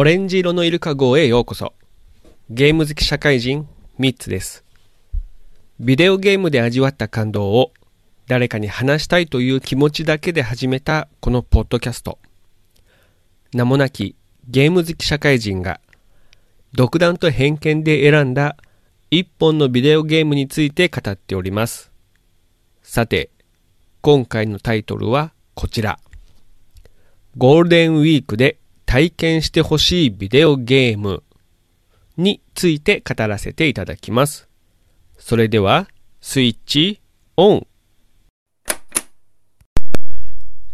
オレンジ色のイルカ号へようこそ。ゲーム好き社会人、ミッツです。ビデオゲームで味わった感動を誰かに話したいという気持ちだけで始めたこのポッドキャスト。名もなきゲーム好き社会人が独断と偏見で選んだ一本のビデオゲームについて語っております。さて、今回のタイトルはこちら。ゴールデンウィークで体験してほしいビデオゲームについて語らせていただきます。それでは、スイッチオン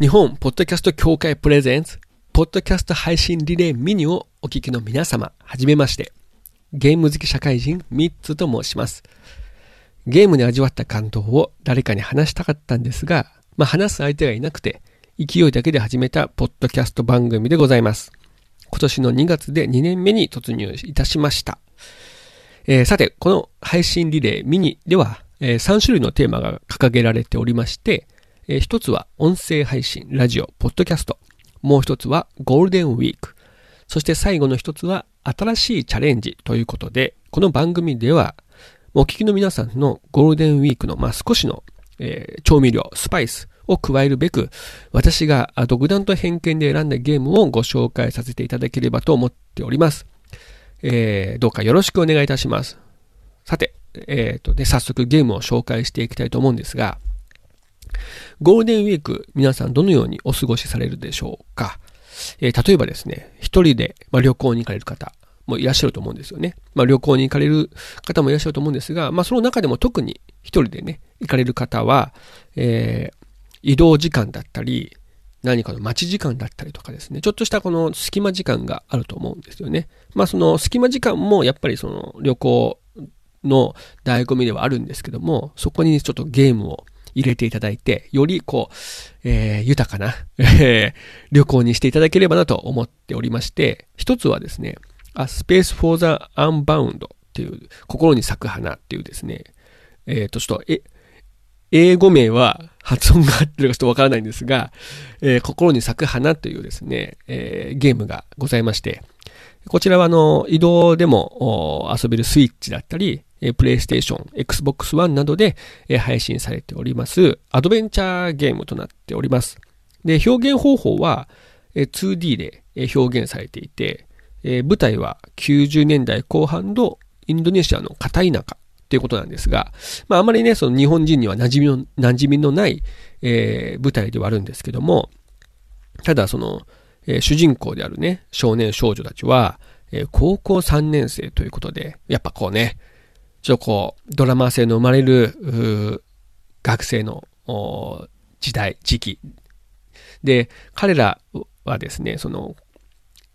日本ポッドキャスト協会プレゼンツポッドキャスト配信リレーミニをお聞きの皆様、はじめまして。ゲーム好き社会人ミッツと申します。ゲームで味わった感動を誰かに話したかったんですが、まあ、話す相手がいなくて、勢いだけで始めたポッドキャスト番組でございます。今年の2月で2年目に突入いたしました。えーさて、この配信リレーミニでは、え3種類のテーマが掲げられておりまして、え1つは音声配信、ラジオ、ポッドキャスト。もう1つはゴールデンウィーク。そして最後の1つは新しいチャレンジということで、この番組では、お聞きの皆さんのゴールデンウィークの、まあ、少しの、えー調味料、スパイスを加えるべく、私が独断と偏見で選んだゲームをご紹介させていただければと思っております。えーどうかよろしくお願いいたします。さて、えーとね、早速ゲームを紹介していきたいと思うんですが、ゴールデンウィーク、皆さんどのようにお過ごしされるでしょうか？えー例えばですね、一人で、まあ、旅行に行かれる方もいらっしゃると思うんですよね。まあ、旅行に行かれる方もいらっしゃると思うんですが、まあ、その中でも特に一人でね、行かれる方は、えー移動時間だったり、何かの待ち時間だったりとかですね、ちょっとしたこの隙間時間があると思うんですよね。まあその隙間時間もやっぱりその旅行の醍醐味ではあるんですけども、そこにちょっとゲームを入れていただいて、よりこう、えー豊かな、え旅行にしていただければなと思っておりまして、一つはですね、A Space for the Unbound っていう、心に咲く花っていうですね、えっ、と、ちょっと、え、英語名は発音が合ってるかちょっとわからないんですが、えー心に咲く花というですね、えーゲームがございまして、こちらはあの移動でも遊べるスイッチだったり、プレイステーション、Xbox One などで、配信されておりますアドベンチャーゲームとなっております。で、表現方法は、2D で表現されていて、舞台は90年代後半のインドネシアの片田舎っていうことなんですが、まああまりね、その日本人には馴染みの、馴染みのない、えー舞台ではあるんですけども、ただその、えー主人公であるね、少年少女たちは、えー高校3年生ということで、やっぱこうね、ちょっとこう、ドラマ性の生まれる、学生の時代、時期。で、彼らはですね、その、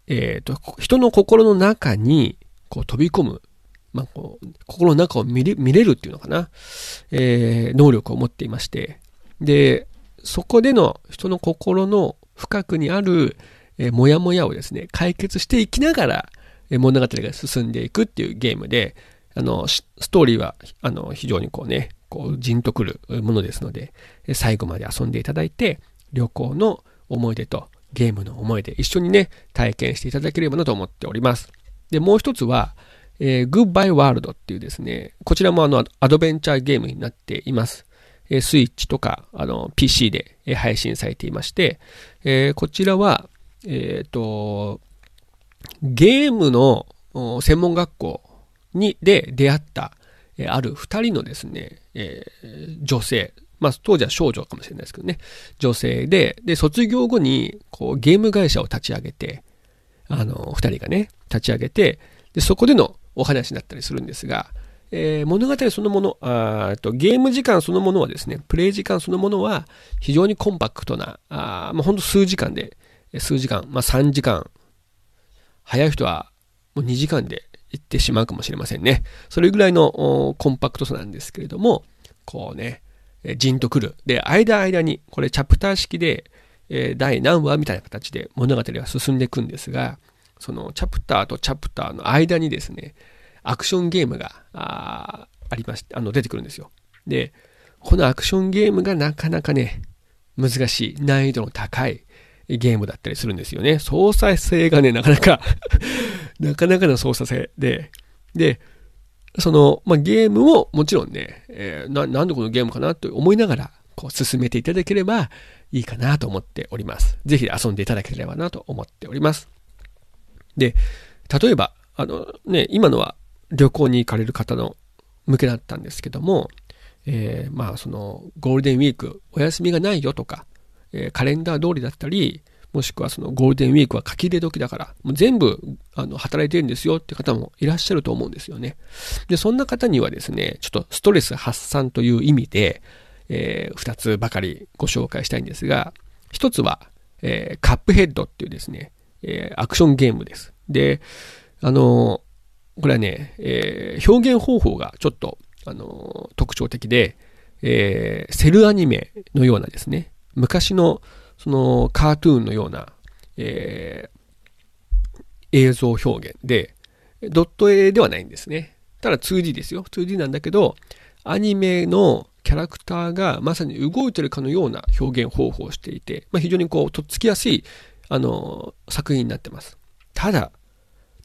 えっ、と、人の心の中に、こう飛び込む、まあ、こう、心の中を見れ見れるっていうのかな、えー能力を持っていまして、で、そこでの人の心の深くにある、えー、モヤモヤをですね、解決していきながら、えー物語が進んでいくっていうゲームで、あの、ストーリーは、あの、非常にこうね、こう、じんとくるものですので、最後まで遊んでいただいて、旅行の思い出とゲームの思い出、一緒にね、体験していただければなと思っております。で、もう一つは、えー、Goodbye World っていうですね、こちらもあの、アドベンチャーゲームになっています。えースイッチとか、あの、PC で配信されていまして、えーこちらは、えっ、と、ゲームの専門学校に、で出会った、えーある二人のですね、えー女性、まあ当時は少女かもしれないですけどね、女性で、で、卒業後に、こう、ゲーム会社を立ち上げて、あの、二人がね、立ち上げて、で、そこでのお話になったりするんですが、えー物語そのもの、あとゲーム時間そのものはですね、プレイ時間そのものは非常にコンパクトな、あーま、ほんと数時間で、数時間、まあ、3時間、早い人はもう2時間で行ってしまうかもしれませんね。それぐらいのコンパクトさなんですけれども、こうね、じんとくる。で、間間に、これチャプター式で、えー第何話みたいな形で物語が進んでいくんですが、そのチャプターとチャプターの間にですね、アクションゲームがあーありまして、あの出てくるんですよ。で、このアクションゲームがなかなかね、難しい、難易度の高い、ゲームだったりするんですよね。操作性がね、なかなか なかなかの操作性で、で、その、まあ、ゲームをもちろんね、えー、な、なんでこのゲームかなと思いながら、こう進めていただければいいかなと思っております。ぜひ遊んでいただければなと思っております。で、例えば、あのね、今のは旅行に行かれる方の向けだったんですけども、えー、まあそのゴールデンウィークお休みがないよとか、えー、カレンダー通りだったり、もしくはそのゴールデンウィークは書き入れ時だから、もう全部あの働いてるんですよって方もいらっしゃると思うんですよね。で、そんな方にはですね、ちょっとストレス発散という意味で、えー、2つばかりご紹介したいんですが、1つは、えー、カップヘッドっていうですね、えー、アクションゲームです。で、あのこれはね、えー、表現方法がちょっと、あの特徴的で、え、セルアニメのようなですね、昔のそのカートゥーンのような、え、映像表現で、ドット絵ではないんですね。ただ 2D ですよ。2D なんだけど、アニメのキャラクターがまさに動いてるかのような表現方法をしていて、まあ、非常にこう、とっつきやすい、あの、作品になってます。ただ、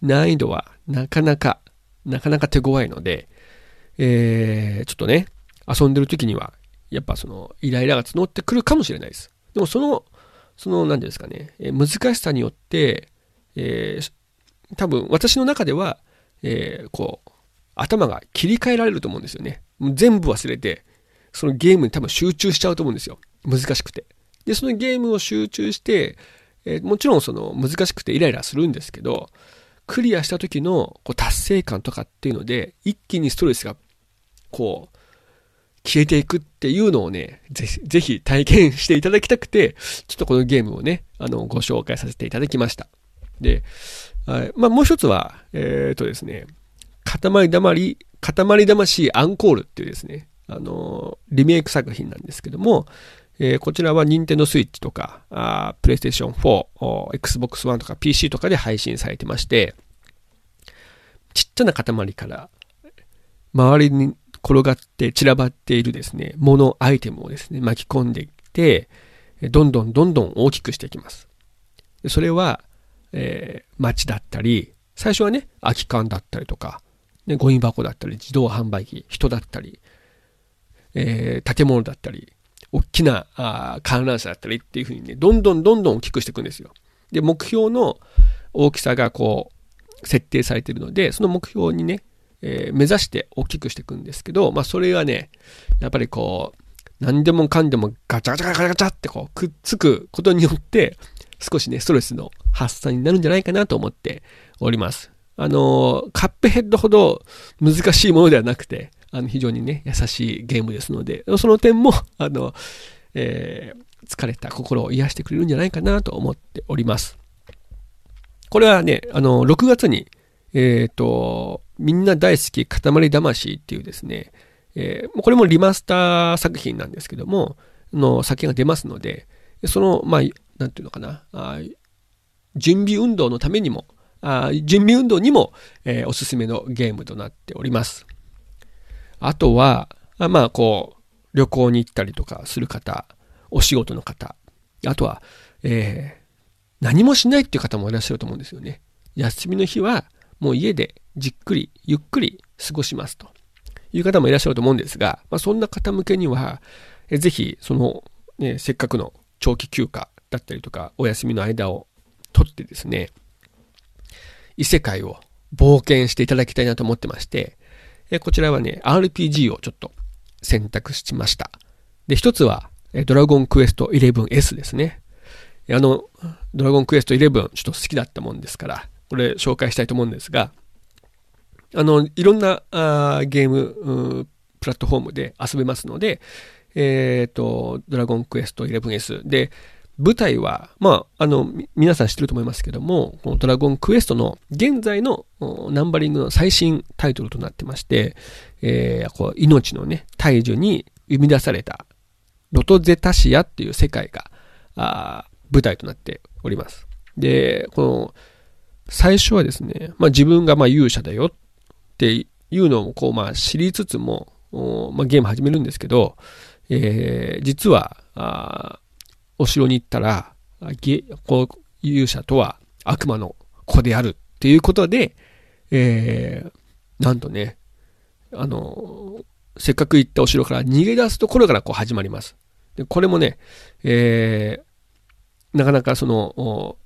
難易度はなかなか、なかなか手強いので、えー、ちょっとね、遊んでる時には、やっぱその、イライラが募ってくるかもしれないです。でもその、その、何ですかね、え難しさによって、えー、多分私の中では、えー、こう、頭が切り替えられると思うんですよね。全部忘れて、そのゲームに多分集中しちゃうと思うんですよ。難しくて。で、そのゲームを集中して、えー、もちろんその難しくてイライラするんですけど、クリアした時のこう達成感とかっていうので、一気にストレスがこう、消えていくっていうのをね、ぜひ、ぜひ体験していただきたくて、ちょっとこのゲームをね、あの、ご紹介させていただきました。で、まあ、もう一つは、えっ、とですね、塊だまり、塊魂アンコールっていうですね、あの、リメイク作品なんですけども、えー、こちらは Nintendo Switch とか、PlayStation 4、Xbox One とか PC とかで配信されてまして、ちっちゃな塊から周りに転がって散らばっているですね、もの、アイテムをですね、巻き込んでいって、どんどんどんどん大きくしていきます。それは、えー、街だったり、最初はね、空き缶だったりとか、ね、ゴミ箱だったり、自動販売機、人だったり、えー、建物だったり、大きな観覧車だったりっていうふうにね、どんどんどんどん大きくしていくんですよ。で、目標の大きさがこう、設定されているので、その目標にね、えー、目指して大きくしていくんですけど、まあそれがね、やっぱりこう、何でもかんでもガチャガチャガチャガチャってこうくっつくことによって、少しね、ストレスの発散になるんじゃないかなと思っております。あの、カップヘッドほど難しいものではなくて、あの、非常にね、優しいゲームですので、その点も、あの、えー、疲れた心を癒してくれるんじゃないかなと思っております。これはね、あの、6月に、えっ、ー、と、みんな大好き塊魂っていうですね、えー、これもリマスター作品なんですけども、の先が出ますので、その、まあ、なんていうのかな、あ準備運動のためにも、あ準備運動にも、えー、おすすめのゲームとなっております。あとは、まあ、こう、旅行に行ったりとかする方、お仕事の方、あとは、えー、何もしないっていう方もいらっしゃると思うんですよね。休みの日は、もう家でじっくり、ゆっくり過ごしますという方もいらっしゃると思うんですが、まあ、そんな方向けには、えぜひ、その、ね、せっかくの長期休暇だったりとか、お休みの間を取ってですね、異世界を冒険していただきたいなと思ってまして、えこちらはね、RPG をちょっと選択しました。で、一つは、ドラゴンクエスト 11S ですね。あの、ドラゴンクエスト11ちょっと好きだったもんですから、これ紹介したいと思うんですが、あの、いろんなあゲームプラットフォームで遊べますので、えっ、ー、と、ドラゴンクエスト 11S で、舞台は、まあ、あの、皆さん知ってると思いますけども、このドラゴンクエストの現在のナンバリングの最新タイトルとなってまして、えー、こう命のね、大樹に生み出されたロトゼタシアっていう世界が、あ舞台となっております。で、この、最初はですね、まあ自分がまあ勇者だよっていうのをこうまあ知りつつも、まあ、ゲーム始めるんですけど、えー、実は、あお城に行ったら、こう勇者とは悪魔の子であるっていうことで、えー、なんとね、あの、せっかく行ったお城から逃げ出すところからこう始まります。でこれもね、えー、なかなかその、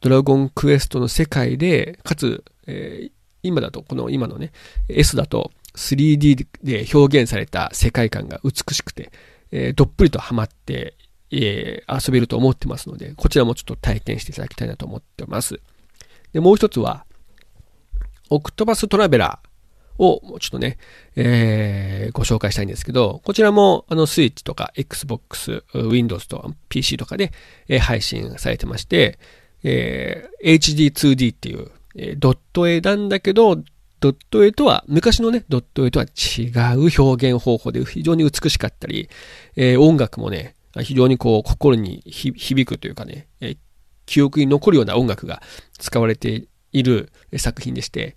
ドラゴンクエストの世界で、かつ、えー、今だと、この今のね、S だと 3D で表現された世界観が美しくて、えー、どっぷりとハマって、えー、遊べると思ってますので、こちらもちょっと体験していただきたいなと思ってます。で、もう一つは、オクトバストラベラー。をちょっとね、えー、ご紹介したいんですけど、こちらもあのスイッチとか Xbox、Windows と PC とかで、えー、配信されてまして、えー、HD2D っていう、えー、ドット絵なんだけど、ドット絵とは、昔のね、ドット絵とは違う表現方法で非常に美しかったり、えー、音楽もね、非常にこう、心に響くというかね、え、記憶に残るような音楽が使われている作品でして、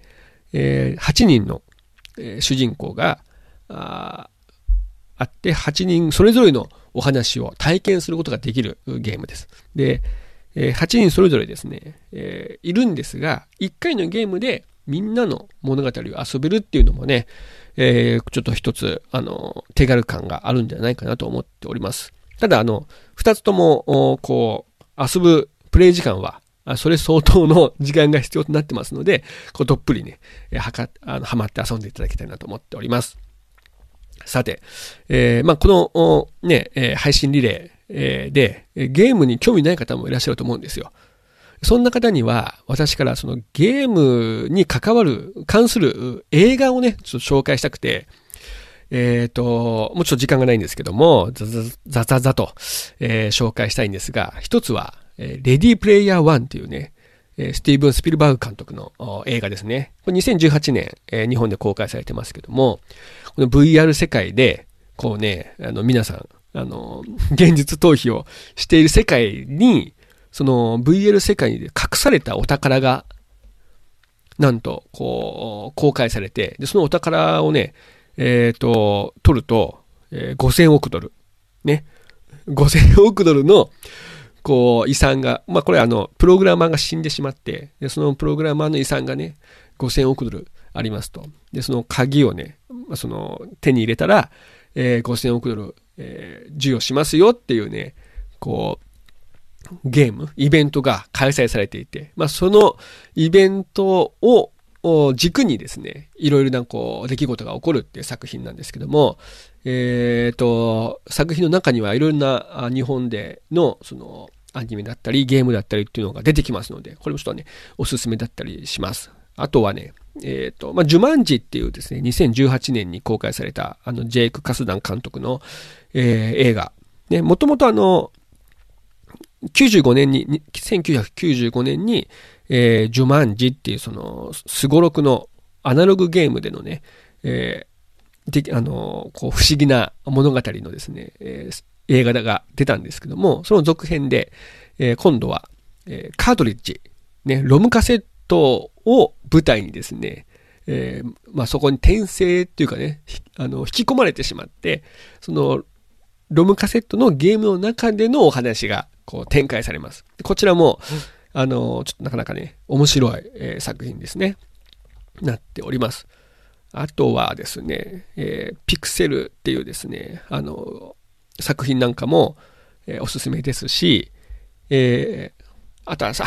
えー、8人の、え、主人公がああって、8人それぞれのお話を体験することができるゲームです。で、え、8人それぞれですね、え、いるんですが、1回のゲームでみんなの物語を遊べるっていうのもね、えー、ちょっと一つ、あの、手軽感があるんじゃないかなと思っております。ただ、あの、二つとも、こう、遊ぶプレイ時間は、それ相当の時間が必要となってますので、こうどっぷりね、はか、あの、はまって遊んでいただきたいなと思っております。さて、えー、まあ、この、ね、えー、配信リレー、えー、で、ゲームに興味ない方もいらっしゃると思うんですよ。そんな方には、私からそのゲームに関わる、関する映画をね、ちょっと紹介したくて、えっ、ー、と、もうちょっと時間がないんですけども、ザザザザザと、えー、紹介したいんですが、一つは、えレディープレイヤー1っていうね、スティーブン・スピルバーグ監督の映画ですね。これ2018年、え日本で公開されてますけども、この VR 世界で、こうね、あの、皆さん、あの、現実逃避をしている世界に、その VL 世界に隠されたお宝が、なんと、こう、公開されて、で、そのお宝をね、えっ、ー、と、取ると、えー、5000億ドル。ね。5000億ドルの、こう、遺産が、まあ、これあの、プログラマーが死んでしまって、で、そのプログラマーの遺産がね、5000億ドルありますと。で、その鍵をね、まあ、その、手に入れたら、えー、5000億ドル、えー、授与しますよっていうね、こう、ゲーム、イベントが開催されていて、まあ、そのイベントを軸にですね、いろいろなこう出来事が起こるっていう作品なんですけども、えっ、ー、と、作品の中にはいろいろな日本でのそのアニメだったりゲームだったりっていうのが出てきますので、これもちょっとね、おすすめだったりします。あとはね、えっ、ー、と、まあ、ジュマンジっていうですね、2018年に公開された、あの、ジェイク・カスダン監督の、えー、映画。ね、もともとあの、95年に、1995年に、えー、ジュマンジっていうその、すごろくのアナログゲームでのね、えー、あの、こう、不思議な物語のですね、えー、映画が出たんですけども、その続編で、えー、今度は、えー、カートリッジ、ね、ロムカセットを舞台にですね、えー、まあ、そこに転生っていうかね、あの、引き込まれてしまって、その、ロムカセットのゲームの中でのお話が、こう、展開されます。こちらも、あの、ちょっとなかなかね、面白い、えー、作品ですね。なっております。あとはですね、えー、ピクセルっていうですね、あの、作品なんかも、えー、おすすめですし、えー、あとはさ、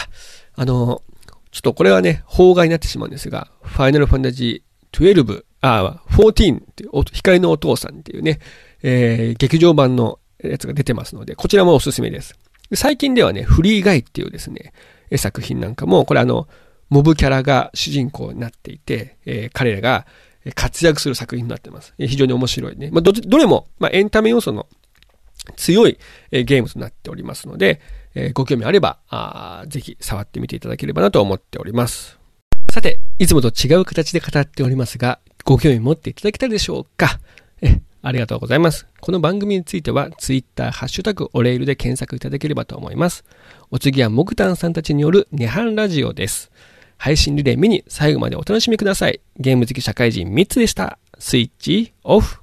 あの、ちょっとこれはね、邦画になってしまうんですが、ファイナルファンタジー12、あ、14っていう、光のお父さんっていうね、えー、劇場版のやつが出てますので、こちらもおすすめです。最近ではね、フリーガイっていうですね、作品なんかも、これあの、モブキャラが主人公になっていて、えー、彼らが活躍する作品になってます。非常に面白いね。まあ、ど、どれも、まあ、エンタメ要素の強いゲームとなっておりますので、えー、ご興味あればあ、ぜひ触ってみていただければなと思っております。さて、いつもと違う形で語っておりますが、ご興味持っていただけたでしょうか？えありがとうございます。この番組については、Twitter、ハッシュタグ、おレールで検索いただければと思います。お次は、モグタンさんたちによるネハンラジオです。配信リレー見に最後までお楽しみください。ゲーム好き社会人3つでした。スイッチオフ。